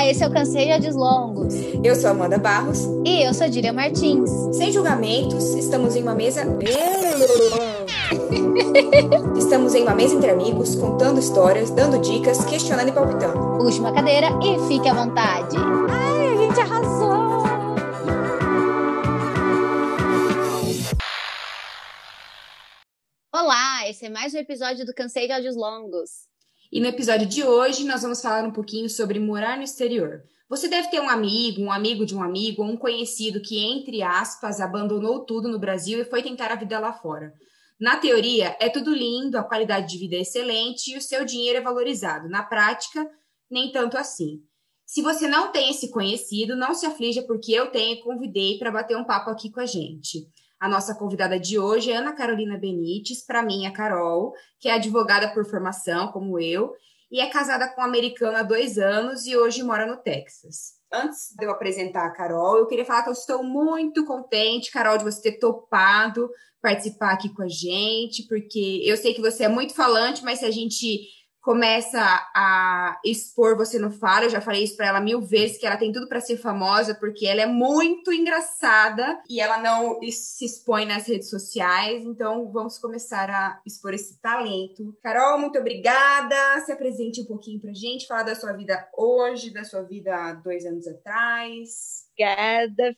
Olá, esse é o Canseia de Longos. Eu sou Amanda Barros. E eu sou Dília Martins. Sem julgamentos, estamos em uma mesa. estamos em uma mesa entre amigos, contando histórias, dando dicas, questionando e palpitando. Puxe uma cadeira e fique à vontade. Ai, a gente arrasou! Olá, esse é mais um episódio do Cansei de Áudios Longos. E no episódio de hoje nós vamos falar um pouquinho sobre morar no exterior. Você deve ter um amigo, um amigo de um amigo ou um conhecido que, entre aspas, abandonou tudo no Brasil e foi tentar a vida lá fora. Na teoria, é tudo lindo, a qualidade de vida é excelente e o seu dinheiro é valorizado. Na prática, nem tanto assim. Se você não tem esse conhecido, não se aflija porque eu tenho e convidei para bater um papo aqui com a gente. A nossa convidada de hoje é Ana Carolina Benites, para mim é Carol, que é advogada por formação, como eu, e é casada com um americano há dois anos e hoje mora no Texas. Antes de eu apresentar a Carol, eu queria falar que eu estou muito contente, Carol, de você ter topado participar aqui com a gente, porque eu sei que você é muito falante, mas se a gente começa a expor você não fala. Eu já falei isso para ela mil vezes que ela tem tudo para ser famosa porque ela é muito engraçada e ela não se expõe nas redes sociais. Então vamos começar a expor esse talento. Carol, muito obrigada. Se apresente um pouquinho pra gente, falar da sua vida hoje, da sua vida dois anos atrás. Obrigada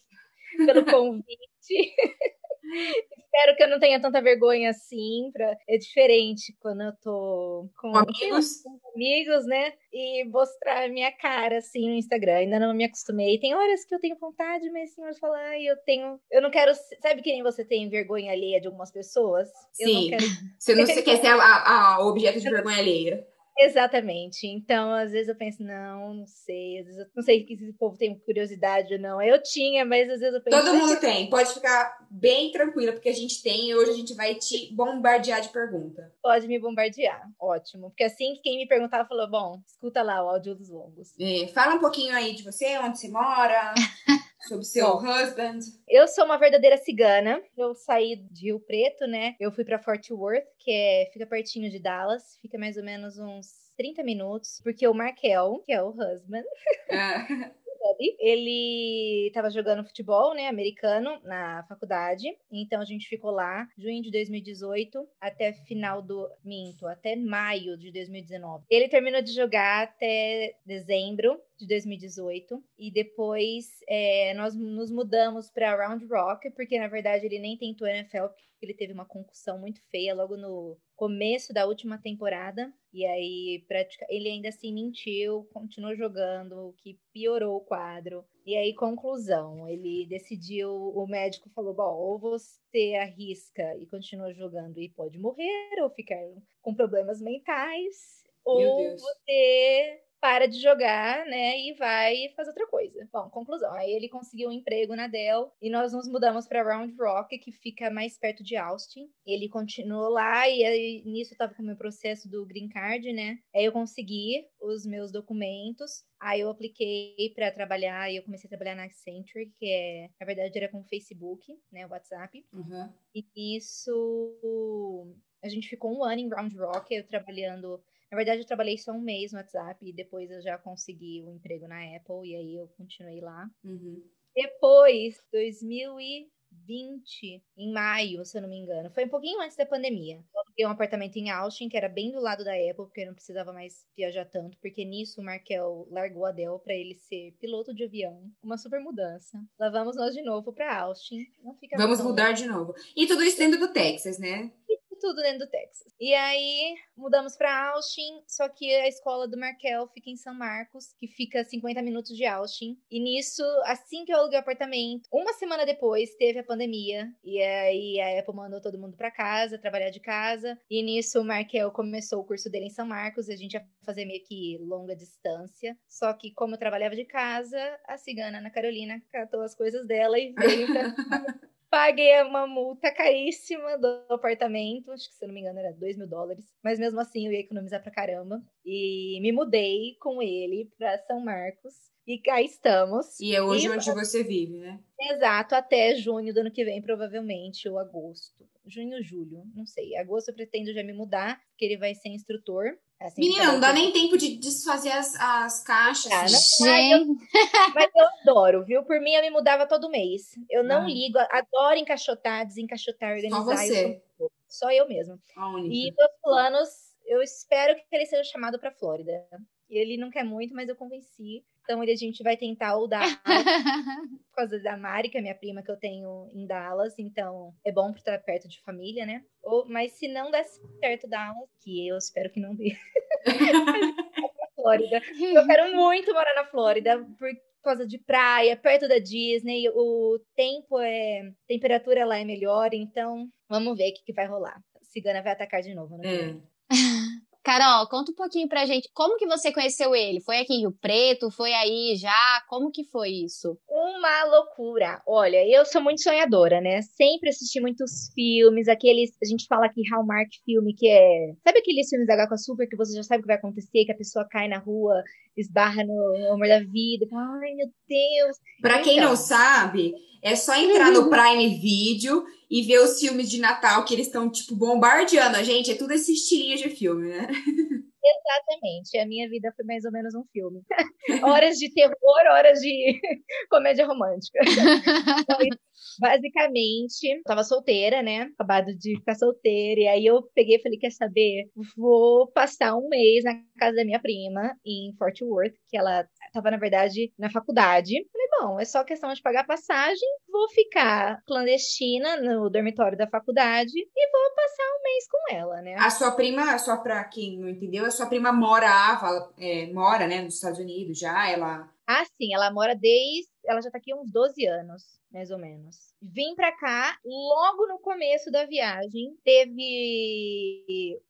pelo convite. Espero que eu não tenha tanta vergonha assim. Pra... É diferente quando eu tô com, amigos. com amigos, né? E mostrar a minha cara assim no Instagram. Ainda não me acostumei. Tem horas que eu tenho vontade, mas senhor fala, ai, eu tenho. Eu não quero. Sabe que nem você tem vergonha alheia de algumas pessoas? Sim. Não quero... Você não quer ser a, a, objeto de vergonha alheia. Exatamente. Então, às vezes eu penso, não, não sei. Às vezes eu não sei se o povo tem curiosidade ou não. Eu tinha, mas às vezes eu penso. Todo mundo tem. Pode ficar bem tranquila, porque a gente tem e hoje a gente vai te bombardear de pergunta. Pode me bombardear. Ótimo. Porque assim que quem me perguntava falou: bom, escuta lá o áudio dos longos. É, fala um pouquinho aí de você, onde você mora. sobre seu Bom, husband? Eu sou uma verdadeira cigana. Eu saí de Rio Preto, né? Eu fui para Fort Worth, que é, fica pertinho de Dallas, fica mais ou menos uns 30 minutos, porque o Markel, que é o husband, ah. ele estava jogando futebol, né, americano na faculdade. Então a gente ficou lá, junho de 2018 até final do minto, até maio de 2019. Ele terminou de jogar até dezembro de 2018 e depois é, nós nos mudamos para Round Rock porque na verdade ele nem tentou NFL porque ele teve uma concussão muito feia logo no começo da última temporada. E aí, pratica... ele ainda assim mentiu, continuou jogando, o que piorou o quadro. E aí, conclusão, ele decidiu, o médico falou: bom, ou você arrisca e continua jogando e pode morrer, ou ficar com problemas mentais, ou você para de jogar, né, e vai fazer outra coisa. Bom, conclusão, aí ele conseguiu um emprego na Dell e nós nos mudamos para Round Rock, que fica mais perto de Austin. Ele continuou lá e aí, nisso eu tava com o meu processo do green card, né? Aí eu consegui os meus documentos. Aí eu apliquei para trabalhar e eu comecei a trabalhar na Accenture, que é, na verdade, era com o Facebook, né, o WhatsApp. Uhum. E isso a gente ficou um ano em Round Rock, eu trabalhando na verdade, eu trabalhei só um mês no WhatsApp e depois eu já consegui o um emprego na Apple e aí eu continuei lá. Uhum. Depois, 2020, em maio, se eu não me engano, foi um pouquinho antes da pandemia. Eu aluguei um apartamento em Austin, que era bem do lado da Apple, porque eu não precisava mais viajar tanto, porque nisso o Markel largou a Dell para ele ser piloto de avião. Uma super mudança. Lá vamos nós de novo para Austin. Vamos mudar de novo. E tudo isso dentro do Texas, né? Tudo dentro do Texas. E aí mudamos para Austin, só que a escola do Markel fica em São Marcos, que fica a 50 minutos de Austin. E nisso, assim que eu aluguei o apartamento, uma semana depois teve a pandemia, e aí a Apple mandou todo mundo para casa, trabalhar de casa. E nisso o Markel começou o curso dele em São Marcos, a gente ia fazer meio que longa distância. Só que como eu trabalhava de casa, a cigana Ana Carolina catou as coisas dela e veio pra Paguei uma multa caríssima do apartamento, acho que se eu não me engano era 2 mil dólares, mas mesmo assim eu ia economizar pra caramba. E me mudei com ele pra São Marcos. E cá estamos. E é hoje e... onde você vive, né? Exato, até junho do ano que vem, provavelmente, ou agosto. Junho, julho, não sei. Agosto eu pretendo já me mudar, porque ele vai ser instrutor assim que Menina, não dá nem tempo de desfazer as, as caixas. Ah, não. Ai, eu- Mas eu adoro, viu? Por mim, eu me mudava todo mês. Eu não Ah. ligo, adoro encaixotar, desencaixotar, organizar. você. Eu, só eu mesma. E meus planos, eu espero que ele seja chamado pra Flórida. Ele não quer muito, mas eu convenci. Então ele, a gente vai tentar o Dallas por causa da Mari, que é minha prima que eu tenho em Dallas. Então é bom pra estar perto de família, né? Ou, mas se não der certo Dallas, que eu espero que não dê. Flórida. Eu quero muito morar na Flórida por causa de praia, perto da Disney. O tempo é. A temperatura lá é melhor, então vamos ver o que, que vai rolar. A cigana vai atacar de novo, né? É. Carol, conta um pouquinho pra gente. Como que você conheceu ele? Foi aqui em Rio Preto? Foi aí já? Como que foi isso? Uma loucura. Olha, eu sou muito sonhadora, né? Sempre assisti muitos filmes, aqueles. A gente fala aqui Hallmark filme, que é. Sabe aqueles filmes da com Açúcar que você já sabe o que vai acontecer, que a pessoa cai na rua, esbarra no, no amor da vida. Ai, meu Deus. Pra quem Então. não sabe, é só entrar no Prime Video e ver os filmes de Natal que eles estão, tipo, bombardeando a gente. É tudo esse estilinho de filme, né? Exatamente. A minha vida foi mais ou menos um filme. horas de terror, horas de comédia romântica. Então, Basicamente, tava solteira, né? Acabado de ficar solteira. E aí eu peguei e falei: quer saber? Vou passar um mês na casa da minha prima, em Fort Worth, que ela tava, na verdade, na faculdade. Falei, bom, é só questão de pagar passagem. Vou ficar clandestina no dormitório da faculdade e vou passar um mês com ela, né? A sua prima, sua, pra quem não entendeu, a sua prima morava, é, mora, né, nos Estados Unidos já, ela... Ah, sim, ela mora desde. Ela já tá aqui há uns 12 anos, mais ou menos. Vim pra cá logo no começo da viagem. Teve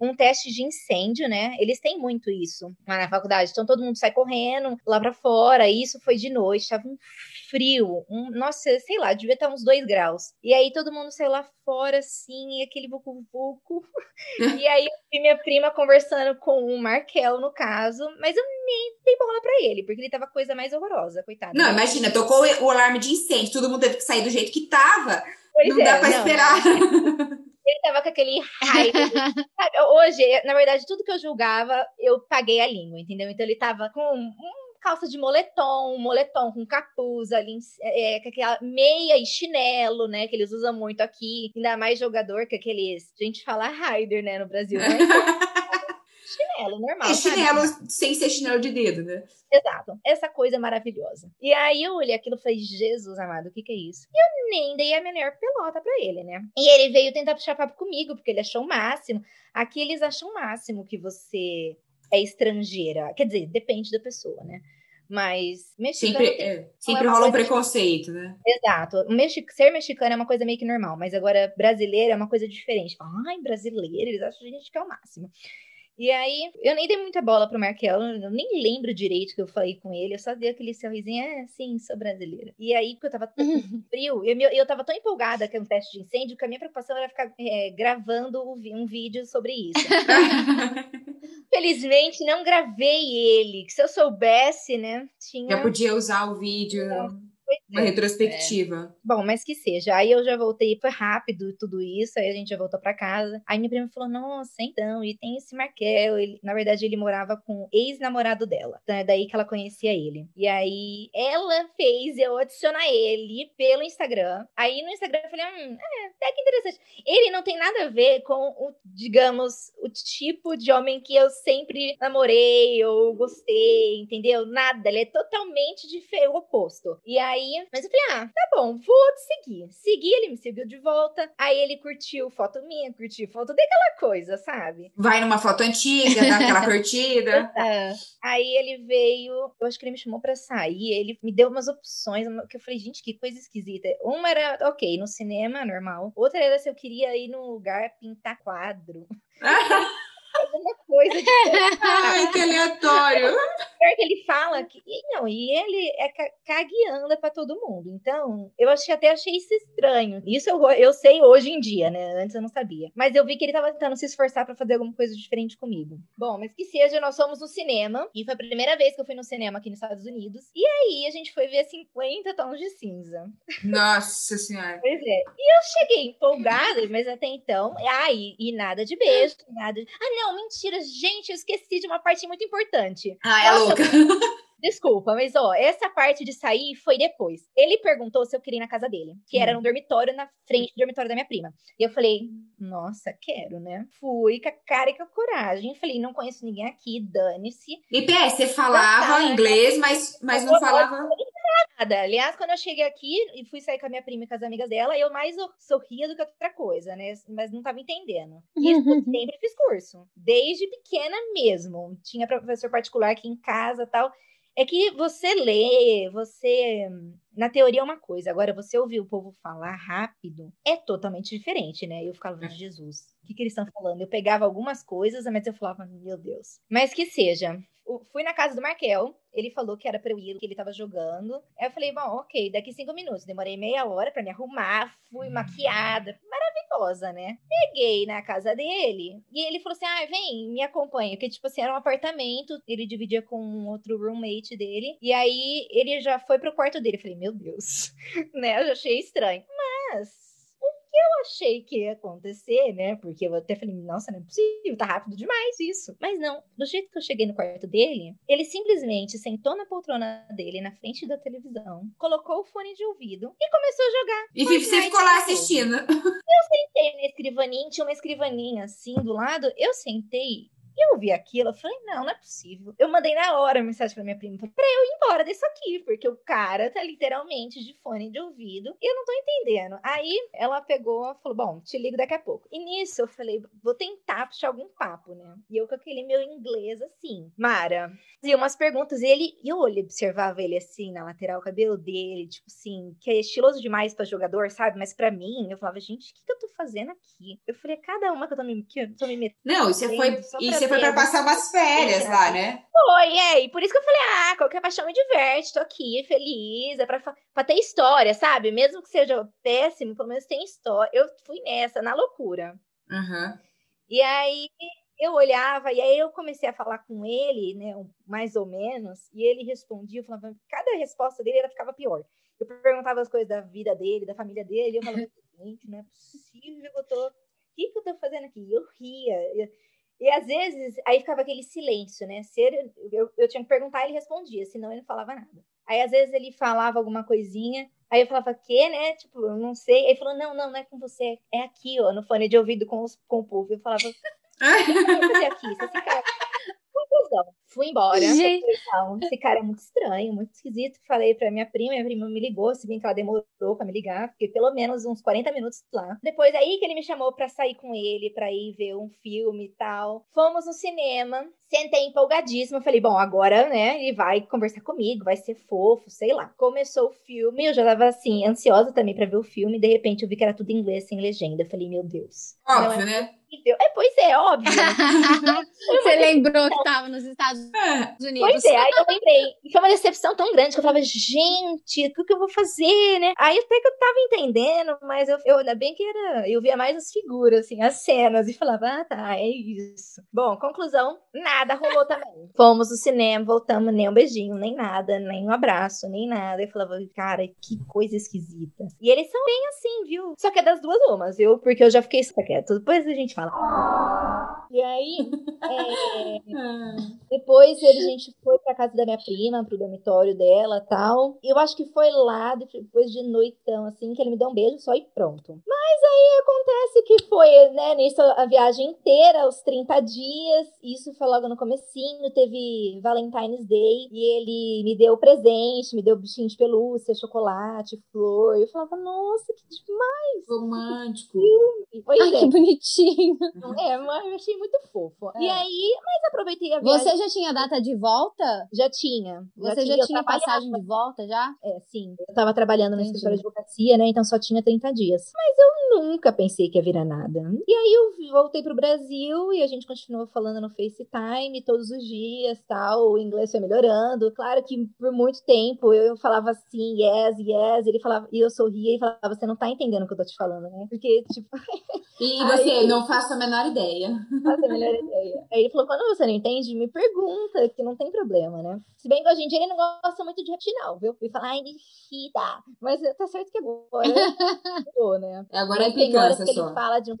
um teste de incêndio, né? Eles têm muito isso lá na faculdade. Então todo mundo sai correndo lá pra fora. E isso foi de noite, tava um frio. Um, nossa, sei lá, devia estar uns 2 graus. E aí todo mundo saiu lá fora, assim, aquele vucu-vucu. e aí eu vi minha prima conversando com o Markel, no caso. Mas eu nem dei bola pra ele, porque ele tava a coisa mais horrorosa, coitado. Não, imagina, tocou o alarme de incêndio, todo mundo teve que sair do jeito que tava. Pois não é, dá pra não, esperar. Ele tava com aquele. Sabe, Hoje, na verdade, tudo que eu julgava, eu paguei a língua, entendeu? Então ele tava com um calça de moletom, moletom com capuz ali, é, com aquela meia e chinelo, né? Que eles usam muito aqui. Ainda mais jogador, que aqueles. A gente fala rider, né, no Brasil. Né? chinelo, normal. É sabe? chinelo sem ser chinelo de dedo, né? Exato. Essa coisa maravilhosa. E aí eu olhei aquilo e falei, Jesus amado, o que que é isso? E eu nem dei a menor pelota pra ele, né? E ele veio tentar puxar papo comigo, porque ele achou o máximo. Aqui eles acham o máximo que você é estrangeira. Quer dizer, depende da pessoa, né? Mas mexicano Sempre, tem- é, sempre é uma rola um preconceito, né? Exato. O mexi- Ser mexicano é uma coisa meio que normal, mas agora brasileiro é uma coisa diferente. Fala, Ai, brasileiro, eles acham a gente que é o máximo. E aí, eu nem dei muita bola pro Markel, eu nem lembro direito que eu falei com ele, eu só dei aquele sorrisinho, é, sim, sou brasileira. E aí, porque eu tava tão frio, eu, eu tava tão empolgada com o teste de incêndio, que a minha preocupação era ficar é, gravando um vídeo sobre isso. Felizmente, não gravei ele, que se eu soubesse, né, tinha... Já podia usar o vídeo, uma é. retrospectiva. Bom, mas que seja. Aí eu já voltei, foi rápido tudo isso, aí a gente já voltou pra casa. Aí minha prima falou: Nossa, então, e tem esse Markel. Ele, na verdade, ele morava com o ex-namorado dela. Então é daí que ela conhecia ele. E aí ela fez eu adicionar ele pelo Instagram. Aí no Instagram eu falei: Hum, é, até que interessante. Ele não tem nada a ver com o, digamos, o tipo de homem que eu sempre namorei ou gostei, entendeu? Nada. Ele é totalmente diferente, o oposto. E aí, mas eu falei, ah, tá bom, vou te seguir. Segui, ele me seguiu de volta. Aí ele curtiu foto minha, curtiu foto daquela coisa, sabe? Vai numa foto antiga, dá aquela curtida. Aí ele veio, eu acho que ele me chamou pra sair, ele me deu umas opções, que eu falei, gente, que coisa esquisita. Uma era, ok, no cinema, normal. Outra era se eu queria ir num lugar pintar quadro. Alguma coisa de Ai, que aleatório. pior que ele fala que. Não, e ele é cagueanda pra todo mundo. Então, eu achei, até achei isso estranho. Isso eu, eu sei hoje em dia, né? Antes eu não sabia. Mas eu vi que ele tava tentando se esforçar para fazer alguma coisa diferente comigo. Bom, mas que seja, nós fomos no cinema. E foi a primeira vez que eu fui no cinema aqui nos Estados Unidos. E aí a gente foi ver 50 tons de cinza. Nossa senhora. Pois é. E eu cheguei empolgada, mas até então. E, e nada de beijo, nada de... Ah, não, mentira. Gente, eu esqueci de uma parte muito importante. Ah, é Nossa, louca. Desculpa, mas ó, essa parte de sair foi depois. Ele perguntou se eu queria ir na casa dele, que era hum. no dormitório, na frente do dormitório da minha prima. E eu falei, nossa, quero, né? Fui com a cara e com a coragem. Falei, não conheço ninguém aqui, dane-se. E PS, você falava inglês, mas, mas não falava. Nada. Aliás, quando eu cheguei aqui e fui sair com a minha prima e com as amigas dela, eu mais sorria do que outra coisa, né? Mas não tava entendendo. E sempre fiz curso. Desde pequena mesmo. Tinha professor particular aqui em casa tal. É que você lê, você. Na teoria é uma coisa, agora você ouvir o povo falar rápido é totalmente diferente, né? Eu ficava, é. Jesus, o que, que eles estão falando? Eu pegava algumas coisas, mas eu falava, meu Deus. Mas que seja, fui na casa do Markel, ele falou que era pra eu ir, que ele tava jogando. Aí eu falei, bom, ok, daqui cinco minutos. Demorei meia hora para me arrumar, fui hum. maquiada, maravilhosa, né? Peguei na casa dele e ele falou assim: ah, vem, me acompanha. Porque, tipo assim, era um apartamento, ele dividia com um outro roommate dele. E aí ele já foi pro quarto dele. Eu falei, meu Deus, né? Eu já achei estranho. Mas que eu achei que ia acontecer, né? Porque eu até falei, nossa, não é possível, tá rápido demais isso. Mas não, do jeito que eu cheguei no quarto dele, ele simplesmente sentou na poltrona dele, na frente da televisão, colocou o fone de ouvido e começou a jogar. E você ficou lá assistindo. Eu sentei na escrivaninha, tinha uma escrivaninha assim do lado, eu sentei eu vi aquilo, eu falei, não, não é possível. Eu mandei na hora mensagem pra minha prima, pra eu ir embora disso aqui, porque o cara tá literalmente de fone de ouvido e eu não tô entendendo. Aí ela pegou, falou, bom, te ligo daqui a pouco. E nisso eu falei, vou tentar puxar algum papo, né? E eu com aquele meu inglês assim, Mara, fazia umas perguntas e ele, e eu olhei, observava ele assim, na lateral, o cabelo dele, tipo assim, que é estiloso demais pra jogador, sabe? Mas pra mim, eu falava, gente, o que, que eu tô fazendo aqui? Eu falei, cada uma que eu tô me, que eu tô me metendo. Não, você foi. E você foi pra passar umas férias lá, né? Foi, é. E por isso que eu falei, ah, qualquer paixão me diverte, tô aqui, feliz, é pra, pra ter história, sabe? Mesmo que seja péssimo, pelo menos tem história. Eu fui nessa, na loucura. Uhum. E aí eu olhava, e aí eu comecei a falar com ele, né, mais ou menos, e ele respondia, eu falava, cada resposta dele ela ficava pior. Eu perguntava as coisas da vida dele, da família dele, e eu falava, gente, não é possível que eu tô. O que, que eu tô fazendo aqui? Eu ria. E às vezes, aí ficava aquele silêncio, né? Se ele, eu, eu tinha que perguntar, ele respondia, senão ele não falava nada. Aí às vezes ele falava alguma coisinha, aí eu falava, que, né? Tipo, eu não sei. Aí ele falou, não, não, não é com você, é aqui, ó, no fone de ouvido com, os, com o povo. Eu falava, o que você aqui? Você fica conclusão. Fui embora. Gente. Esse cara é muito estranho, muito esquisito. Falei pra minha prima, minha prima me ligou, se bem que ela demorou pra me ligar, fiquei pelo menos uns 40 minutos lá. Depois aí que ele me chamou pra sair com ele, pra ir ver um filme e tal. Fomos no cinema, sentei empolgadíssima. Falei, bom, agora, né, ele vai conversar comigo, vai ser fofo, sei lá. Começou o filme, eu já tava assim, ansiosa também pra ver o filme. De repente eu vi que era tudo em inglês, sem legenda. Falei, meu Deus. Óbvio, é né? É, pois é, óbvio. Você lembrou que tava nos Estados é. Unidos. Pois é, aí eu lembrei. E foi uma decepção tão grande que eu falava, gente, o que eu vou fazer, né? Aí até que eu tava entendendo, mas eu, eu ainda bem que era. Eu via mais as figuras, assim, as cenas, e falava, ah, tá, é isso. Bom, conclusão, nada rolou também. Fomos no cinema, voltamos, nem um beijinho, nem nada, nem um abraço, nem nada. Eu falava, cara, que coisa esquisita. E eles são bem assim, viu? Só que é das duas umas, viu? Porque eu já fiquei quieto. Depois a gente E aí, é, depois a gente foi pra casa da minha prima, pro dormitório dela tal. Eu acho que foi lá, depois de noitão, assim, que ele me deu um beijo só e pronto. Mas aí acontece que foi, né, nisso a viagem inteira, os 30 dias. Isso foi logo no comecinho, teve Valentine's Day. E ele me deu presente, me deu bichinho de pelúcia, chocolate, flor. E eu falava, nossa, que demais! Romântico. Que Ai, é. que bonitinho. É, mas eu achei muito fofo. É. E aí, mas aproveitei a viagem. Você já tinha data de volta? Já tinha. Você já, já tinha passagem de volta já? É, sim. Eu tava trabalhando no escritório de advocacia, né? Então só tinha 30 dias. Mas eu nunca pensei que ia virar nada. E aí eu voltei pro Brasil e a gente continuou falando no FaceTime todos os dias, tal. O inglês foi melhorando. Claro que por muito tempo eu falava assim, yes, yes. Ele falava, e eu sorria e falava, você não tá entendendo o que eu tô te falando, né? Porque, tipo. E você, aí, não faço a menor ideia. Não faço a menor ideia. Aí ele falou, quando você não entende, me pergunta, que não tem problema, né? Se bem que hoje em dia ele não gosta muito de reptinal, viu? Ele fala, ai, Nishida. Mas tá certo que é boa, né? boa, né? Agora é tem horas que ele fala de um...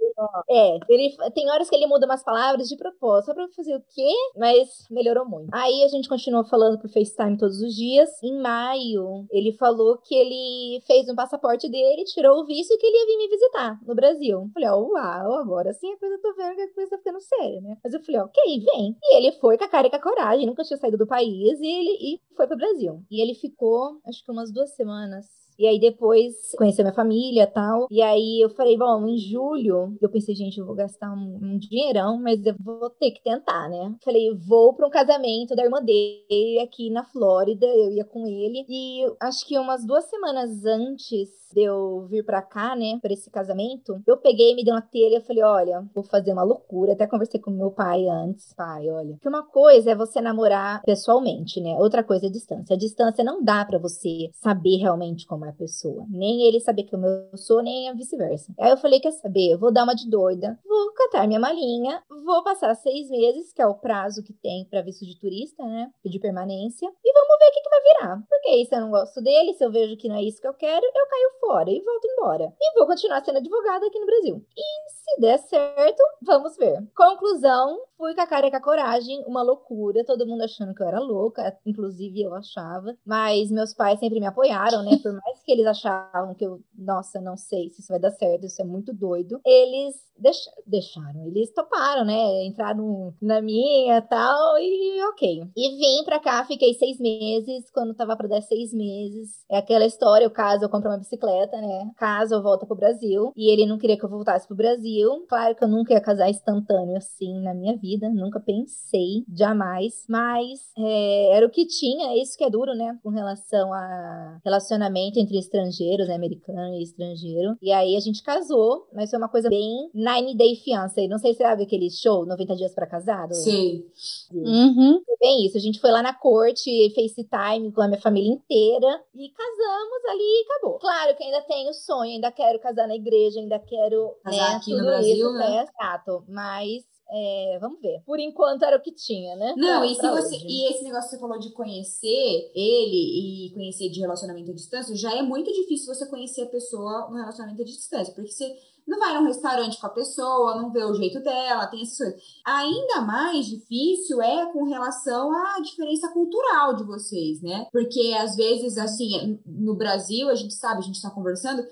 É, ele, tem horas que ele muda umas palavras de propósito, só pra fazer o quê? Mas melhorou muito. Aí a gente continuou falando por FaceTime todos os dias. Em maio, ele falou que ele fez um passaporte dele, tirou o visto e que ele ia vir me visitar no Brasil. Eu falei, ó, oh, uau, agora sim a coisa tô vendo que a coisa tá ficando séria, né? Mas eu falei, ok, vem. E ele foi com a cara e com a coragem, nunca tinha saído do país e ele e foi pro Brasil. E ele ficou, acho que umas duas semanas e aí depois conheci minha família tal. E aí eu falei, bom, em julho, eu pensei, gente, eu vou gastar um, um dinheirão, mas eu vou ter que tentar, né? Falei, vou para um casamento da irmã dele aqui na Flórida, eu ia com ele. E acho que umas duas semanas antes de eu vir pra cá, né, pra esse casamento, eu peguei, me dei uma telha e falei, olha, vou fazer uma loucura. Até conversei com meu pai antes. Pai, olha, que uma coisa é você namorar pessoalmente, né? Outra coisa é distância. A distância não dá para você saber realmente como é pessoa. Nem ele saber como eu sou, nem a vice-versa. Aí eu falei, quer saber? Eu vou dar uma de doida, vou catar minha malinha, vou passar seis meses, que é o prazo que tem para visto de turista, né? De permanência, e vamos ver o que, que vai virar. Porque aí se eu não gosto dele, se eu vejo que não é isso que eu quero, eu caio fora e volto embora. E vou continuar sendo advogada aqui no Brasil. E se der certo, vamos ver. Conclusão, fui com a cara e com a coragem, uma loucura, todo mundo achando que eu era louca, inclusive eu achava. Mas meus pais sempre me apoiaram, né? Por mais que eles achavam que eu, nossa, não sei se isso vai dar certo, isso é muito doido. Eles deix deixaram, eles toparam, né? Entraram na minha tal, e ok. E vim pra cá, fiquei seis meses. Quando tava pra dar seis meses, é aquela história: o caso eu compro uma bicicleta, né? Caso eu volto pro Brasil. E ele não queria que eu voltasse pro Brasil. Claro que eu nunca ia casar instantâneo assim na minha vida, nunca pensei, jamais. Mas é, era o que tinha, é isso que é duro, né? Com relação a relacionamento entre estrangeiros, né? Americano e estrangeiro. E aí a gente casou, mas foi uma coisa bem Nine Day Fiancé. Não sei se você sabe aquele show, 90 Dias para Casado? Sim. Uhum. Foi bem isso. A gente foi lá na corte, FaceTime com a minha família inteira e casamos ali e acabou. Claro que ainda tenho sonho, ainda quero casar na igreja, ainda quero. Casar né, aqui no Brasil, isso, né? É, exato. Mas é, vamos ver. Por enquanto era o que tinha, né? Não, pra, e, você, e esse negócio que você falou de conhecer ele e conhecer de relacionamento à distância, já é muito difícil você conhecer a pessoa no relacionamento à distância, porque você não vai num restaurante com a pessoa, não vê o jeito dela, tem essas coisas. Ainda mais difícil é com relação à diferença cultural de vocês, né? Porque às vezes, assim, no Brasil, a gente sabe, a gente tá conversando,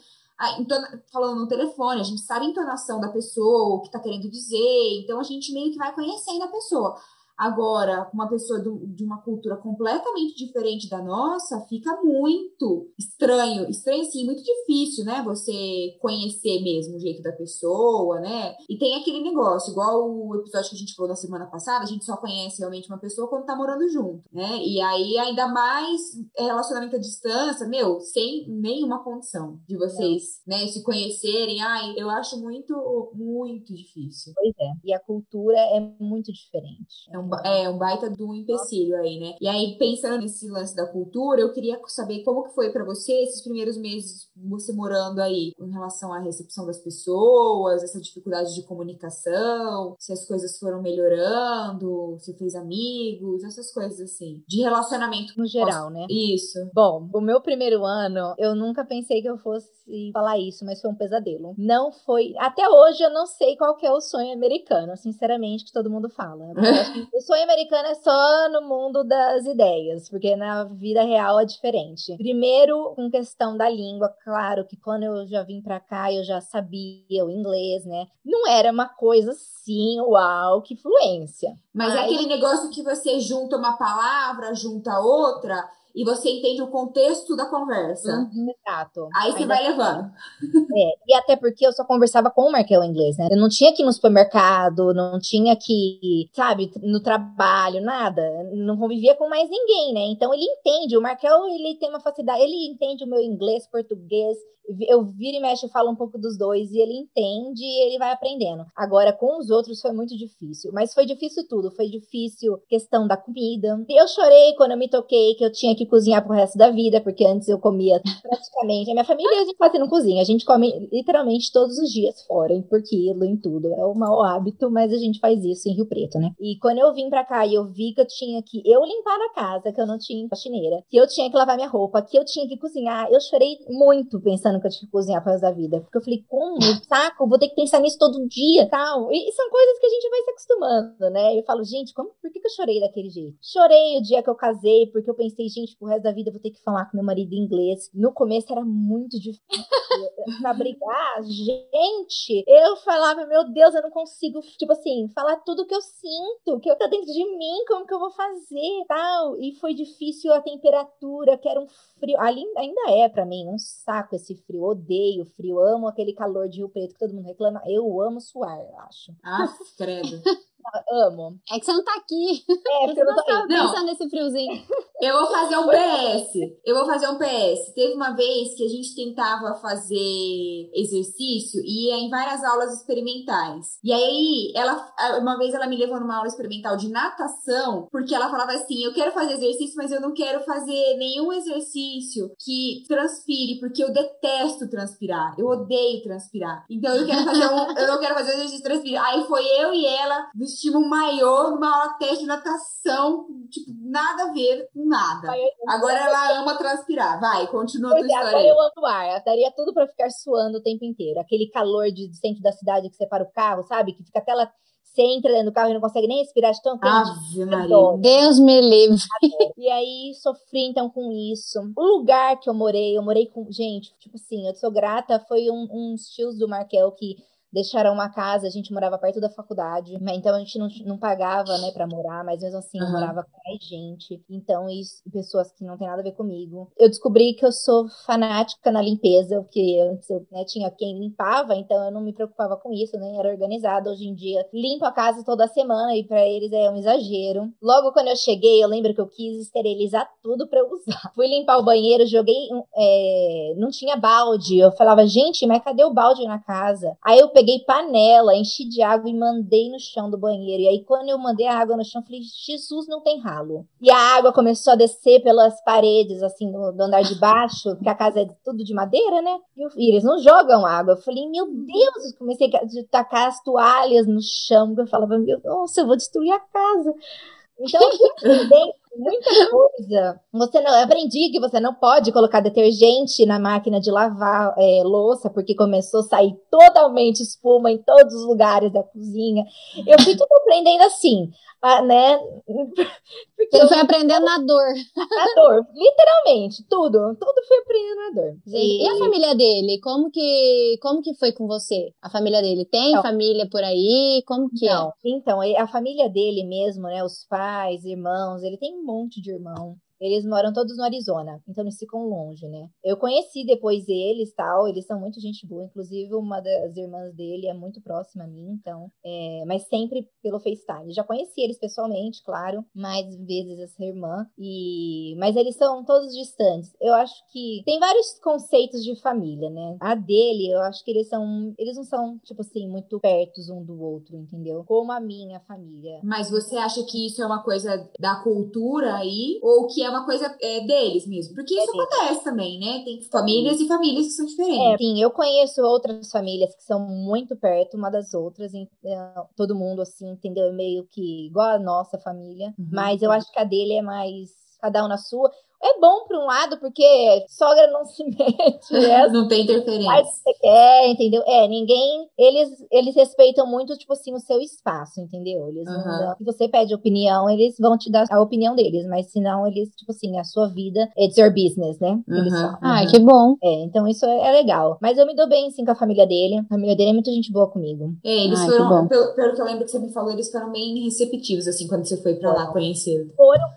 entona... falando no telefone, a gente sabe a entonação da pessoa, o que tá querendo dizer, então a gente meio que vai conhecendo a pessoa. Agora, uma pessoa de uma cultura completamente diferente da nossa, fica muito estranho. Estranho, assim, muito difícil, né? Você conhecer mesmo o jeito da pessoa, né? E tem aquele negócio, igual o episódio que a gente falou na semana passada, a gente só conhece realmente uma pessoa quando tá morando junto, né? E aí, ainda mais relacionamento à distância, meu, sem nenhuma condição de vocês, né, se conhecerem. Ai, eu acho muito, muito difícil. Pois é. E a cultura é muito diferente. É um é, um baita do empecilho aí, né? E aí, pensando nesse lance da cultura, eu queria saber como que foi para você esses primeiros meses, você morando aí, em relação à recepção das pessoas, essa dificuldade de comunicação, se as coisas foram melhorando, se fez amigos, essas coisas assim. De relacionamento. No geral, né? Isso. Bom, o meu primeiro ano, eu nunca pensei que eu fosse falar isso, mas foi um pesadelo. Não foi. Até hoje eu não sei qual que é o sonho americano, sinceramente, que todo mundo fala. O sonho americano é só no mundo das ideias, porque na vida real é diferente. Primeiro, com questão da língua, claro que quando eu já vim para cá eu já sabia o inglês, né? Não era uma coisa assim, uau, que fluência. Mas, é Mas é aquele negócio que você junta uma palavra, junta outra e você entende o contexto da conversa. Uhum, exato. Aí você Ainda- vai levando. É, e até porque eu só conversava com o Markel inglês, né? Eu não tinha que ir no supermercado, não tinha que, sabe, no trabalho, nada. Não convivia com mais ninguém, né? Então ele entende. O Markel, ele tem uma facilidade, ele entende o meu inglês, português. Eu viro e mexo, eu falo um pouco dos dois e ele entende e ele vai aprendendo. Agora, com os outros foi muito difícil. Mas foi difícil tudo. Foi difícil questão da comida. Eu chorei quando eu me toquei que eu tinha que cozinhar pro resto da vida, porque antes eu comia praticamente. A minha família, a gente quase não cozinha. A gente come literalmente todos os dias fora, em por quilo, em tudo. É um mau hábito, mas a gente faz isso em Rio Preto, né? E quando eu vim pra cá e eu vi que eu tinha que eu limpar a casa, que eu não tinha faxineira, que eu tinha que lavar minha roupa, que eu tinha que cozinhar, eu chorei muito pensando que eu tinha que cozinhar pro resto da vida. Porque eu falei, como? Saco, vou ter que pensar nisso todo dia, tal. E, e são coisas que a gente vai se acostumando, né? Eu falo, gente, como, por que, que eu chorei daquele jeito? Chorei o dia que eu casei, porque eu pensei, gente, pro resto da vida eu vou ter que falar com meu marido em inglês. No começo era muito difícil pra brigar. Gente, eu falava, meu Deus, eu não consigo, tipo assim, falar tudo que eu sinto, que eu tá dentro de mim, como que eu vou fazer, tal. E foi difícil a temperatura, que era um frio. Ali ainda é pra mim um saco esse frio. Odeio frio, amo aquele calor de Rio Preto que todo mundo reclama. Eu amo suar, eu acho. Ah, credo. Amo. É que você não tá aqui. É, porque eu não tô. Não. pensando nesse friozinho. Eu vou fazer um PS. Eu vou fazer um PS. Teve uma vez que a gente tentava fazer exercício e ia em várias aulas experimentais. E aí, ela, uma vez ela me levou numa aula experimental de natação, porque ela falava assim: eu quero fazer exercício, mas eu não quero fazer nenhum exercício que transpire, porque eu detesto transpirar. Eu odeio transpirar. Então eu quero fazer um. Eu não quero fazer um exercício de transpirar. Aí foi eu e ela vestimos um maiô numa aula teste de natação, tipo, nada a ver nada. Agora ela ama transpirar. Vai, continua a tua Pois é, história agora eu amo ar. Eu daria tudo pra ficar suando o tempo inteiro. Aquele calor de, do centro da cidade que separa o carro, sabe? Que fica até lá. Você entra dentro do carro e não consegue nem respirar de tão quente. Deus me livre. E aí sofri então com isso. O lugar que eu morei, eu morei com. Gente, tipo assim, eu sou grata. Foi um, uns tios do Markel que deixaram uma casa, a gente morava perto da faculdade, mas então a gente não, não pagava, né, pra morar, mas mesmo assim eu Aham. morava com mais gente. Então, isso, pessoas que não tem nada a ver comigo. Eu descobri que eu sou fanática na limpeza, porque antes eu né, tinha quem limpava, então eu não me preocupava com isso, nem era organizada. Hoje em dia, limpo a casa toda semana e pra eles é um exagero. Logo quando eu cheguei, eu lembro que eu quis esterilizar tudo pra eu usar. Fui limpar o banheiro, joguei, é, não tinha balde. Eu falava, gente, mas cadê o balde na casa? Aí eu peguei panela, enchi de água e mandei no chão do banheiro. E aí quando eu mandei a água no chão, eu falei, Jesus, não tem ralo. E a água começou a descer pelas paredes, assim, do, do andar de baixo, porque a casa é tudo de madeira, né? E, eles não jogam água. Eu falei, meu Deus, eu comecei a tacar as toalhas no chão. Eu falava, meu, nossa, eu vou destruir a casa. Então, eu fui muita coisa. Você não, eu aprendi que você não pode colocar detergente na máquina de lavar é, louça, porque começou a sair totalmente espuma em todos os lugares da cozinha. Eu fui tudo aprendendo assim, né? Porque eu foi aprendendo na dor. na dor, literalmente, tudo, tudo foi aprendendo na dor. Gente, e a família dele? Como que, como que foi com você? A família dele tem Não. família por aí? Como que Não. Então, a família dele mesmo, né? Os pais, irmãos, ele tem monte de irmão. Eles moram todos no Arizona, então eles ficam longe, né? Eu conheci depois eles, tal, eles são muito gente boa, inclusive uma das irmãs dele é muito próxima a mim, então, é, mas sempre pelo FaceTime. Já conheci eles pessoalmente, claro, mais vezes essa irmã, e mas eles são todos distantes. Eu acho que tem vários conceitos de família, né? A dele, eu acho que eles são, eles não são tipo assim muito pertos um do outro, entendeu? Como a minha família. Mas você acha que isso é uma coisa da cultura aí? Ou que é uma coisa é, deles mesmo? Porque isso É acontece também, né? Tem famílias e famílias que são É, diferentes. sim, eu conheço outras famílias que são muito perto uma das outras, então, todo mundo assim, entendeu? É meio que igual a nossa família, Uhum. mas eu acho que a dele é mais cada um na sua. É bom por um lado, porque sogra não se mete, né? Não tem Faz o interferência. que você quer, entendeu? É, ninguém. Eles, eles respeitam muito, tipo assim, o seu espaço, entendeu? Eles não Aham. dão- Se você pede opinião, eles vão te dar a opinião deles, mas se não, eles, tipo assim, a sua vida, it's your business, né? Que eles Uhum. falam. Ai, que bom. É, então isso é, é legal. Mas eu me dou bem, sim, com a família dele. A família dele é muito gente boa comigo. É, eles Ai, que foram, bom. pelo, pelo que eu lembro que você me falou, eles foram bem receptivos, assim, quando você foi pra lá conhecer.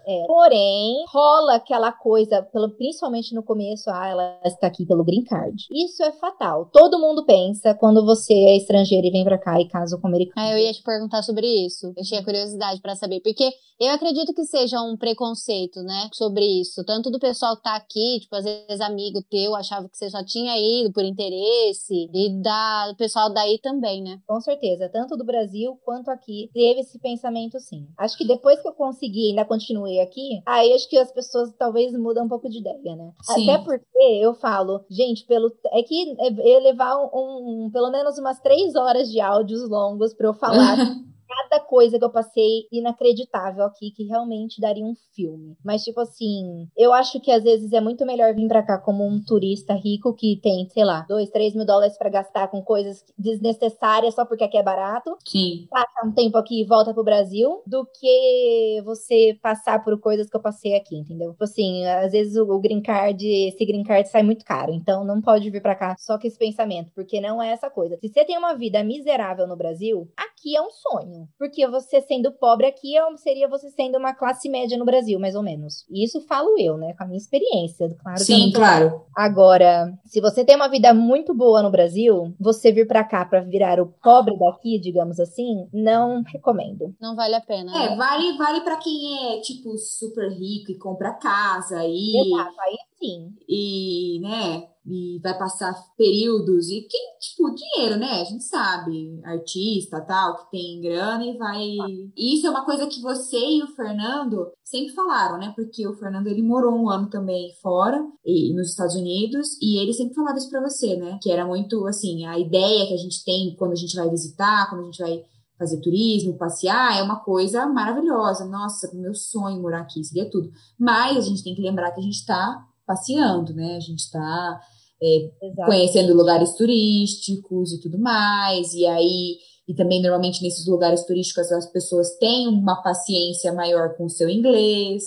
É, porém, rola aquela aquela coisa, pelo, principalmente no começo, ah, ela está aqui pelo green card. Isso é fatal. Todo mundo pensa quando você é estrangeiro e vem pra cá e casa com americano. Ah, eu ia te perguntar sobre isso. Eu tinha curiosidade para saber, porque eu acredito que seja um preconceito, né, sobre isso. Tanto do pessoal que tá aqui, tipo, às vezes amigo teu achava que você só tinha ido por interesse, e da, do pessoal daí também, né? Com certeza, tanto do Brasil quanto aqui, teve esse pensamento sim. Acho que depois que eu consegui, ainda continuei aqui, aí acho que as pessoas talvez mudam um pouco de ideia, né? Sim. Até porque eu falo, gente, pelo é que é levar um, um, pelo menos umas três horas de áudios longos para eu falar cada coisa que eu passei inacreditável aqui, que realmente daria um filme. Mas, tipo assim, eu acho que às vezes é muito melhor vir pra cá como um turista rico que tem, sei lá, dois, três mil dólares para gastar com coisas desnecessárias só porque aqui é barato. Sim. Passa um tempo aqui e volta pro Brasil, do que você passar por coisas que eu passei aqui, entendeu? Tipo assim, às vezes o, o green card, esse green card sai muito caro. Então não pode vir pra cá só com esse pensamento, porque não é essa coisa. Se você tem uma vida miserável no Brasil, aqui é um sonho. Porque você sendo pobre aqui é seria você sendo uma classe média no Brasil, mais ou menos. E isso falo eu, né? Com a minha experiência. Claro Sim, claro. Agora, se você tem uma vida muito boa no Brasil, você vir para cá para virar o pobre daqui, digamos assim, não recomendo. Não vale a pena. É, né? vale, vale para quem é, tipo, super rico e compra casa e. Exato, aí sim. E, né? E vai passar períodos e quem, tipo, dinheiro, né? A gente sabe, artista, tal, que tem grana e vai. E isso é uma coisa que você e o Fernando sempre falaram, né? Porque o Fernando ele morou um ano também fora e nos Estados Unidos e ele sempre falava isso para você, né? Que era muito assim, a ideia que a gente tem quando a gente vai visitar, quando a gente vai fazer turismo, passear, é uma coisa maravilhosa. Nossa, meu sonho morar aqui, seria tudo. Mas a gente tem que lembrar que a gente está passeando, né? A gente está é, conhecendo lugares turísticos e tudo mais, e aí e também normalmente nesses lugares turísticos as pessoas têm uma paciência maior com o seu inglês,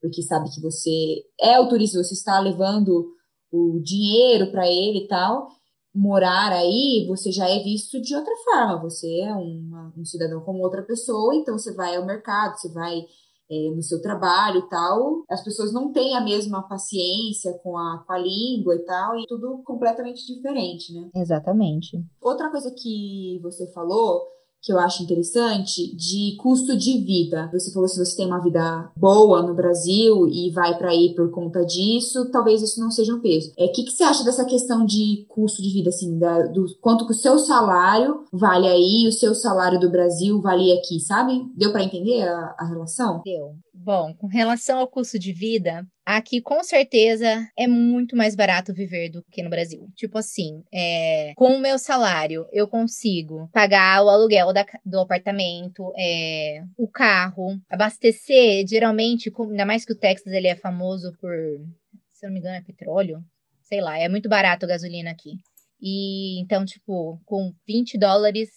porque sabe que você é o turista, você está levando o dinheiro para ele e tal. Morar aí, você já é visto de outra forma. Você é uma, um cidadão como outra pessoa, então você vai ao mercado, você vai é, no seu trabalho e tal, as pessoas não têm a mesma paciência com a, com a língua e tal, e tudo completamente diferente, né? Exatamente. Outra coisa que você falou que eu acho interessante de custo de vida. Você falou se você tem uma vida boa no Brasil e vai para aí por conta disso, talvez isso não seja um peso. É, o que, que você acha dessa questão de custo de vida, assim, da, do quanto que o seu salário vale aí, o seu salário do Brasil vale aqui, sabe? Deu para entender a, a relação? Deu. Bom, com relação ao custo de vida, aqui com certeza é muito mais barato viver do que no Brasil. Tipo assim, é, com o meu salário eu consigo pagar o aluguel da, do apartamento, é, o carro, abastecer. Geralmente, ainda mais que o Texas ele é famoso por, se não me engano, é petróleo. Sei lá, é muito barato a gasolina aqui. E então, tipo, com 20 dólares,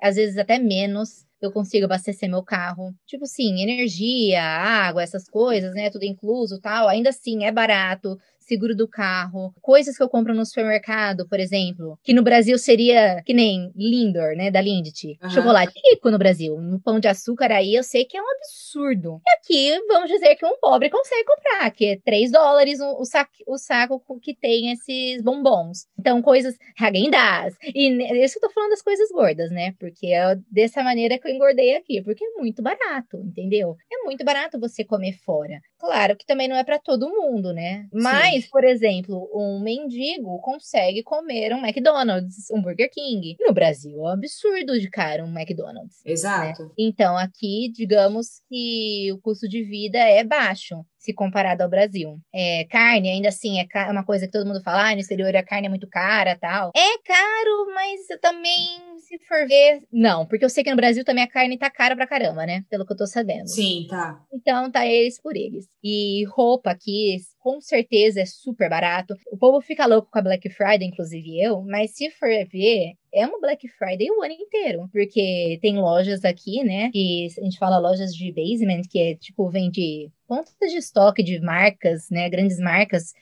às vezes até menos, eu consigo abastecer meu carro. Tipo assim, energia, água, essas coisas, né? Tudo incluso tal. Ainda assim, é barato seguro do carro, coisas que eu compro no supermercado, por exemplo, que no Brasil seria que nem Lindor, né, da Lindt. Uhum. Chocolate rico no Brasil. No pão de açúcar aí eu sei que é um absurdo. E aqui, vamos dizer que um pobre consegue comprar, que é 3 dólares o, saco, o saco que tem esses bombons. Então, coisas Häagen-Dazs. E isso eu tô falando das coisas gordas, né? Porque é dessa maneira que eu engordei aqui, porque é muito barato, entendeu? É muito barato você comer fora. Claro que também não é para todo mundo, né? Mas mas, por exemplo, um mendigo consegue comer um McDonald's, um Burger King. No Brasil é um absurdo de cara um McDonald's. Né? Exato. Né? Então, aqui, digamos que o custo de vida é baixo se comparado ao Brasil. É, carne, ainda assim, é uma coisa que todo mundo fala, ah, no exterior a carne é muito cara tal. É caro, mas também, se for ver, não, porque eu sei que no Brasil também a carne tá cara pra caramba, né? Pelo que eu tô sabendo. Sim, tá. Então tá eles por eles. E roupa aqui, com certeza é super barato. O povo fica louco com a Black Friday, inclusive eu, mas se for ver, é uma Black Friday o ano inteiro. Porque tem lojas aqui, né? Que a gente fala lojas de basement, que é tipo, vende pontas de estoque de marcas, né? Grandes marcas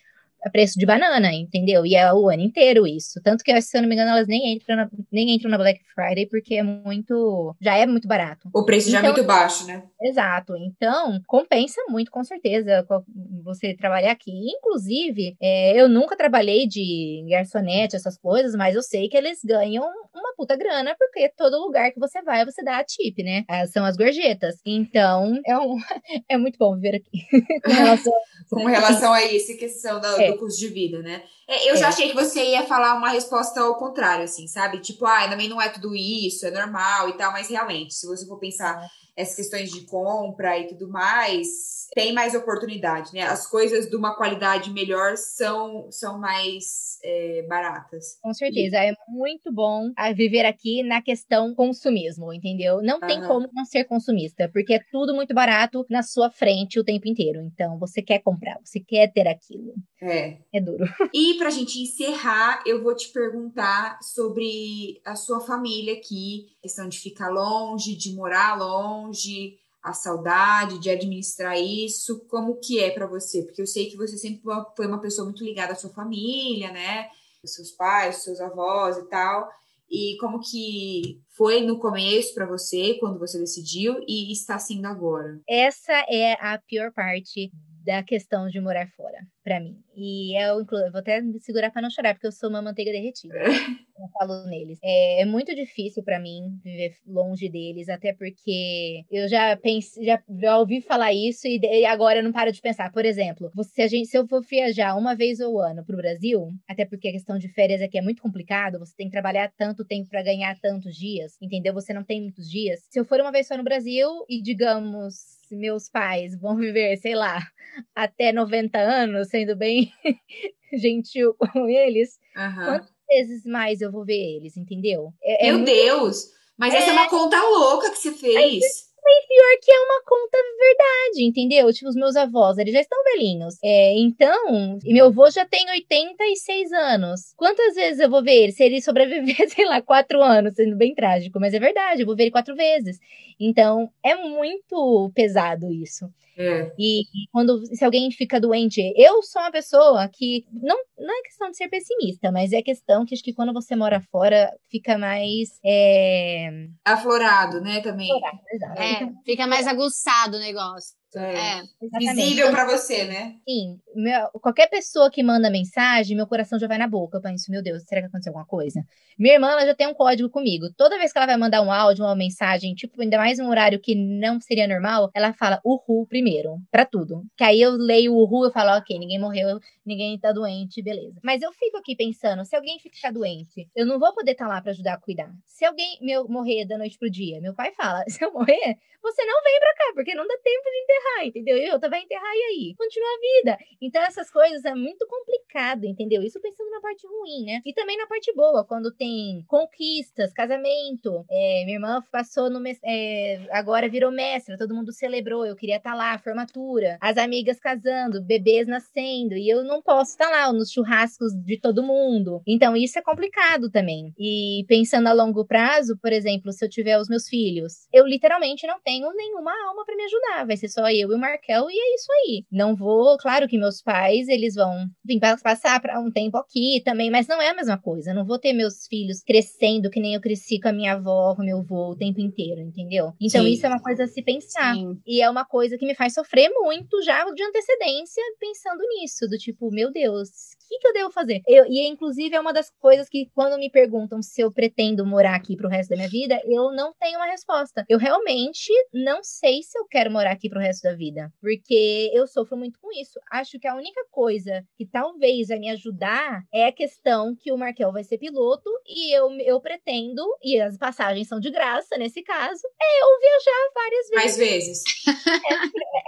preço de banana, entendeu? E é o ano inteiro isso. Tanto que, se eu não me engano, elas nem entram na, nem entram na Black Friday porque é muito. Já é muito barato. O preço então, já é então muito baixo, né? Exato. Então, compensa muito, com certeza, você trabalhar aqui. Inclusive, é, eu nunca trabalhei de garçonete, essas coisas, mas eu sei que eles ganham uma puta grana, porque todo lugar que você vai, você dá a tip, né? Ah, são as gorjetas. Então, é, um, é muito bom viver aqui. com relação, com relação a isso, questão do, é. do custo de vida, né? É, eu é. já achei que você ia falar uma resposta ao contrário, assim, sabe? Tipo, ah, também não é tudo isso, é normal e tal, mas realmente, se você for pensar é. essas questões de compra e tudo mais, tem mais oportunidade, né? As coisas de uma qualidade melhor são, são mais é, baratas. Com certeza, e... é muito bom viver aqui na questão consumismo, entendeu? Não tem como não ser consumista, porque é tudo muito barato na sua frente o tempo inteiro. Então, você quer comprar, você quer ter aquilo. É. É duro. E pra gente encerrar, eu vou te perguntar sobre a sua família aqui, questão de ficar longe, de morar longe, a saudade de administrar isso, como que é para você? Porque eu sei que você sempre foi uma pessoa muito ligada à sua família, né? Os seus pais, os seus avós e tal. E como que foi no começo para você, quando você decidiu, e está sendo agora? Essa é a pior parte da questão de morar fora, para mim. E eu, inclusive, vou até me segurar para não chorar, porque eu sou uma manteiga derretida. eu falo neles. É, é muito difícil para mim viver longe deles, até porque eu já pensei, já, já ouvi falar isso e, e, agora eu não paro de pensar. Por exemplo, se, a gente, se eu for viajar uma vez ao ano pro Brasil, até porque a questão de férias aqui é muito complicado, você tem que trabalhar tanto tempo para ganhar tantos dias, entendeu? Você não tem muitos dias. Se eu for uma vez só no Brasil e, digamos, meus pais vão viver, sei lá, até 90 anos, sendo bem gentil com eles, uhum. quantas vezes mais eu vou ver eles, entendeu? É, é Meu muito... Deus! Mas é... essa é uma conta louca que você fez. Pior que é uma conta verdade, entendeu? Tipo, os meus avós, eles já estão velhinhos. É, então, e meu avô já tem 86 anos. Quantas vezes eu vou ver ele? Se ele sobreviver, sei lá, quatro anos, sendo bem trágico, mas é verdade, eu vou ver ele quatro vezes. Então, é muito pesado isso. É. E, e, quando se alguém fica doente, eu sou uma pessoa que não, não é questão de ser pessimista, mas é questão que acho que quando você mora fora fica mais é... aflorado, né, também. Aflorado, exato. É, fica mais aguçado o negócio. É, é visível para você, né? Sim. Meu, qualquer pessoa que manda mensagem, meu coração já vai na boca. Eu penso, meu Deus, será que aconteceu alguma coisa? Minha irmã, ela já tem um código comigo. Toda vez que ela vai mandar um áudio, uma mensagem, tipo, ainda mais um horário que não seria normal, ela fala uhul primeiro, para tudo. Que aí eu leio o uhul, eu falo, ok, ninguém morreu, ninguém tá doente, beleza. Mas eu fico aqui pensando, se alguém ficar doente, eu não vou poder estar tá lá para ajudar a cuidar. Se alguém meu, morrer da noite pro dia, meu pai fala, se eu morrer, você não vem pra cá, porque não dá tempo de enterrar enterrar, entendeu? Eu, tu vai enterrar e aí? Continua a vida. Então, essas coisas é muito complicado, entendeu? Isso pensando na parte ruim, né? E também na parte boa, quando tem conquistas, casamento. É, minha irmã passou no. É, agora virou mestra, todo mundo celebrou. Eu queria estar tá lá, formatura. As amigas casando, bebês nascendo. E eu não posso estar tá lá nos churrascos de todo mundo. Então, isso é complicado também. E pensando a longo prazo, por exemplo, se eu tiver os meus filhos, eu literalmente não tenho nenhuma alma para me ajudar. Vai ser só eu e o Markel, e é isso aí. Não vou, claro que meus pais, eles vão vir passar para um tempo aqui também, mas não é a mesma coisa. não vou ter meus filhos crescendo que nem eu cresci com a minha avó, com meu avô o tempo inteiro, entendeu? Então Sim. isso é uma coisa a se pensar. Sim. E é uma coisa que me faz sofrer muito já de antecedência pensando nisso, do tipo, meu Deus, que, que eu devo fazer? Eu, e inclusive é uma das coisas que quando me perguntam se eu pretendo morar aqui pro resto da minha vida, eu não tenho uma resposta. Eu realmente não sei se eu quero morar aqui pro resto da vida, porque eu sofro muito com isso. Acho que a única coisa que talvez vai me ajudar é a questão que o Markel vai ser piloto e eu, eu pretendo, e as passagens são de graça nesse caso, é eu viajar várias vezes. Mais vezes.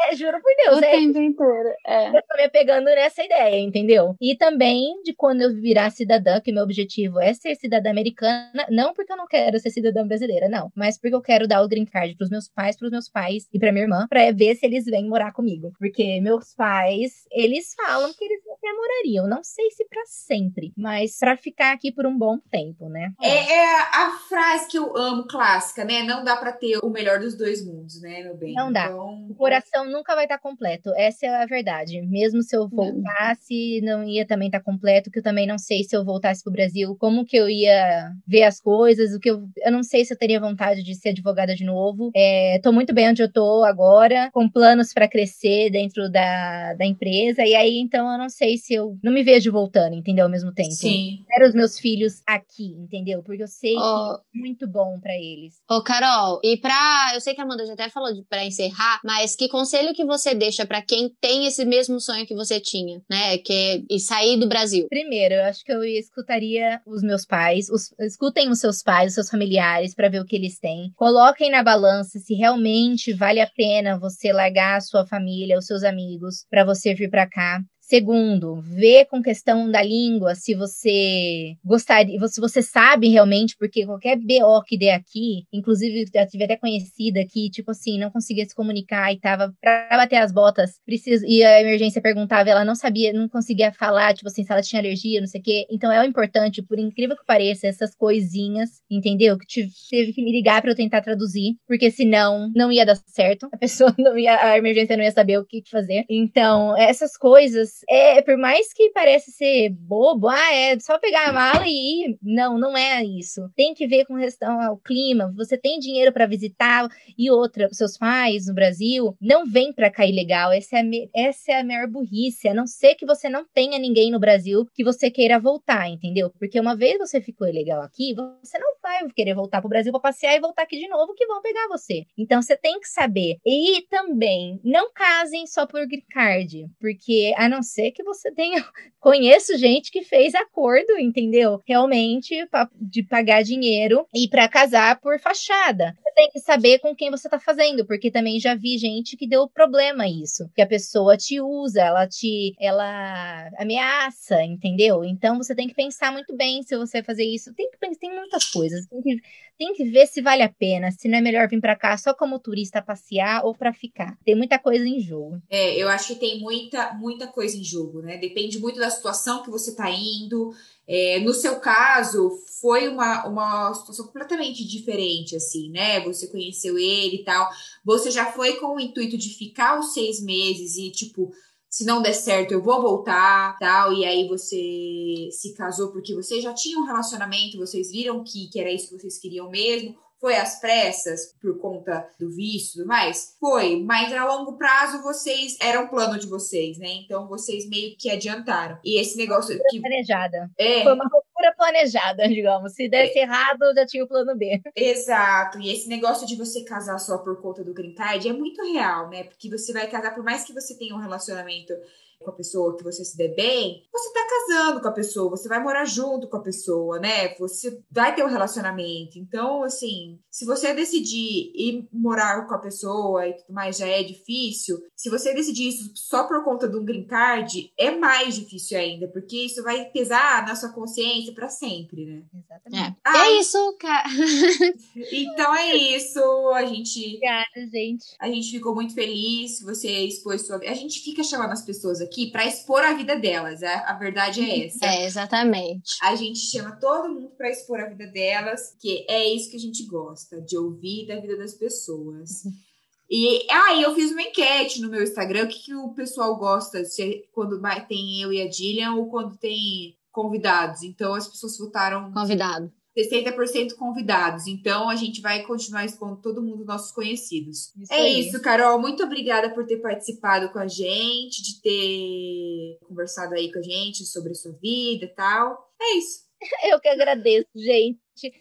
É, é, juro por Deus. O é, tempo inteiro. É. Eu tô me pegando nessa ideia, entendeu? E também de quando eu virar cidadã, que meu objetivo é ser cidadã americana, não porque eu não quero ser cidadã brasileira, não, mas porque eu quero dar o green card pros meus pais, pros meus pais e pra minha irmã, pra ver se eles vêm morar comigo. Porque meus pais, eles falam que eles até morariam. Não sei se para sempre, mas para ficar aqui por um bom tempo, né? É, é, a frase que eu amo, clássica, né? Não dá para ter o melhor dos dois mundos, né, meu bem? Não dá. Então... O coração nunca vai estar tá completo. Essa é a verdade. Mesmo se eu voltasse, não ia também tá completo, que eu também não sei se eu voltasse pro Brasil, como que eu ia ver as coisas, o que eu, eu não sei se eu teria vontade de ser advogada de novo. É, tô muito bem onde eu tô agora, com planos para crescer dentro da, da empresa, e aí então eu não sei se eu não me vejo voltando, entendeu? Ao mesmo tempo. Sim. Quero os meus filhos aqui, entendeu? Porque eu sei oh. que é muito bom para eles. Ô, oh, Carol, e pra. Eu sei que a Amanda já até falou de, pra encerrar, mas que conselho que você deixa para quem tem esse mesmo sonho que você tinha, né? Que é e sair do Brasil? Primeiro, eu acho que eu escutaria os meus pais, os, escutem os seus pais, os seus familiares, para ver o que eles têm. Coloquem na balança se realmente vale a pena você largar a sua família, os seus amigos, para você vir para cá. Segundo, ver com questão da língua se você gostaria, se você sabe realmente, porque qualquer BO que der aqui, inclusive já tive até conhecida que, tipo assim, não conseguia se comunicar e tava pra bater as botas, preciso, e a emergência perguntava, ela não sabia, não conseguia falar, tipo assim, se ela tinha alergia, não sei o quê. Então é importante, por incrível que pareça, essas coisinhas, entendeu? Que teve que me ligar para eu tentar traduzir, porque senão não ia dar certo. A pessoa não ia, a emergência não ia saber o que fazer. Então, essas coisas é, por mais que pareça ser bobo, ah, é só pegar a mala e ir. Não, não é isso. Tem que ver com relação ao clima. Você tem dinheiro para visitar e outra, seus pais no Brasil não vem para cá ilegal. Essa é, a, essa é a maior burrice. A não ser que você não tenha ninguém no Brasil que você queira voltar, entendeu? Porque uma vez você ficou ilegal aqui, você não vai querer voltar pro Brasil para passear e voltar aqui de novo que vão pegar você. Então você tem que saber. E também, não casem só por green card, porque a não ser que você tenha. Conheço gente que fez acordo, entendeu? Realmente, de pagar dinheiro e para casar por fachada. Tem que saber com quem você tá fazendo, porque também já vi gente que deu problema isso. Que a pessoa te usa, ela te. ela ameaça, entendeu? Então você tem que pensar muito bem se você fazer isso. Tem que tem muitas coisas. Tem que tem que ver se vale a pena, se não é melhor vir para cá só como turista passear ou para ficar. Tem muita coisa em jogo. É, eu acho que tem muita, muita coisa em jogo, né? Depende muito da situação que você tá indo. É, no seu caso, foi uma, uma situação completamente diferente, assim, né? Você conheceu ele e tal. Você já foi com o intuito de ficar os seis meses e, tipo, se não der certo, eu vou voltar, tal. E aí você se casou porque você já tinha um relacionamento, vocês viram que, que era isso que vocês queriam mesmo. Foi às pressas por conta do vício e tudo mais? Foi, mas a longo prazo vocês era um plano de vocês, né? Então vocês meio que adiantaram. E esse negócio que planejada. É. Foi uma loucura planejada, digamos. Se desse é. errado, já tinha o plano B. Exato. E esse negócio de você casar só por conta do green card é muito real, né? Porque você vai casar por mais que você tenha um relacionamento com a pessoa que você se dê bem, você tá casando com a pessoa, você vai morar junto com a pessoa, né? Você vai ter um relacionamento. Então, assim, se você decidir ir morar com a pessoa e tudo mais já é difícil, se você decidir isso só por conta de um green card, é mais difícil ainda, porque isso vai pesar na sua consciência para sempre, né? Exatamente. É, é isso, cara. então é isso. A gente. Obrigada, gente. A gente ficou muito feliz você expôs sua. A gente fica chamando as pessoas aqui para expor a vida delas. A, a verdade é essa. É, exatamente. A gente chama todo mundo para expor a vida delas, que é isso que a gente gosta, de ouvir da vida das pessoas. E aí ah, eu fiz uma enquete no meu Instagram, o que, que o pessoal gosta, se quando tem eu e a Dillian ou quando tem convidados. Então as pessoas votaram. Convidado. 60% convidados. Então a gente vai continuar expondo todo mundo nossos conhecidos. Isso é aí. isso, Carol. Muito obrigada por ter participado com a gente, de ter conversado aí com a gente sobre a sua vida e tal. É isso. Eu que agradeço, gente.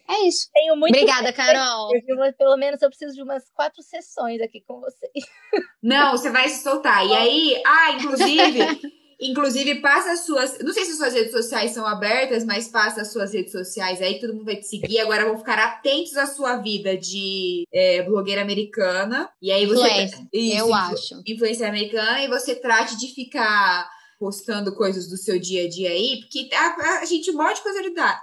É isso. Tenho muito Obrigada, Carol. Pelo menos eu preciso de umas quatro sessões aqui com vocês. Não, você vai se soltar. E aí, ah, inclusive, Inclusive, passa as suas. Não sei se suas redes sociais são abertas, mas passa as suas redes sociais aí, todo mundo vai te seguir. Agora vão ficar atentos à sua vida de é, blogueira americana. E aí você. Influência, Isso, eu acho. Influência americana, e você trate de ficar postando coisas do seu dia a dia aí, porque a, a, gente morre de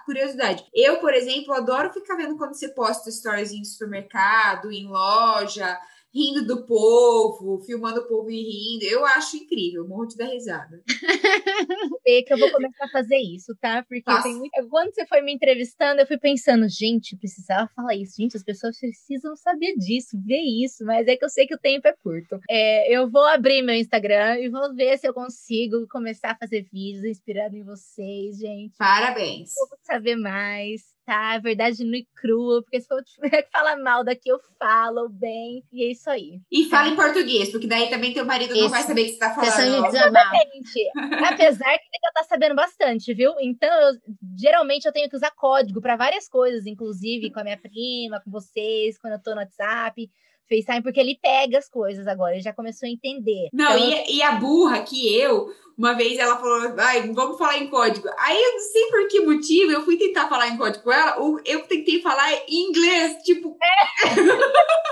curiosidade. Eu, por exemplo, adoro ficar vendo quando você posta stories em supermercado, em loja rindo do povo, filmando o povo e rindo. Eu acho incrível, morro de dar risada. que eu vou começar a fazer isso, tá? Porque tem muito... quando você foi me entrevistando, eu fui pensando, gente, precisava falar isso. Gente, as pessoas precisam saber disso, ver isso. Mas é que eu sei que o tempo é curto. É, eu vou abrir meu Instagram e vou ver se eu consigo começar a fazer vídeos inspirado em vocês, gente. Parabéns. Vou saber mais tá? A verdade nua e crua, porque se for tiver que falar mal daqui, eu falo bem. E é isso aí. E fala em português, porque daí também teu marido isso. não vai saber o que você tá falando. Questão de Exatamente. Apesar que ele já tá sabendo bastante, viu? Então, eu, geralmente eu tenho que usar código para várias coisas, inclusive com a minha prima, com vocês, quando eu tô no WhatsApp. FaceTime, porque ele pega as coisas agora, ele já começou a entender. Não, então, e, e, a burra que eu, uma vez ela falou, vai, vamos falar em código. Aí eu não sei por que motivo, eu fui tentar falar em código com ela, eu tentei falar em inglês, tipo. É.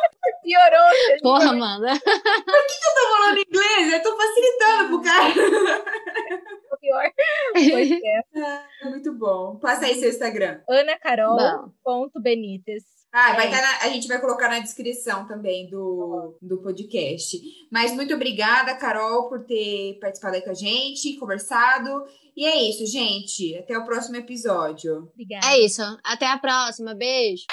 Piorou. Porra, Amanda. Por que, que eu tô falando inglês? Eu tô facilitando pro cara. Pior. Pois é. é. Muito bom. Passa aí seu Instagram. anacarol.benites. Ah, vai é. tá a gente vai colocar na descrição também do, do podcast. Mas muito obrigada, Carol, por ter participado aí com a gente, conversado. E é isso, gente. Até o próximo episódio. Obrigada. É isso. Até a próxima. Beijo.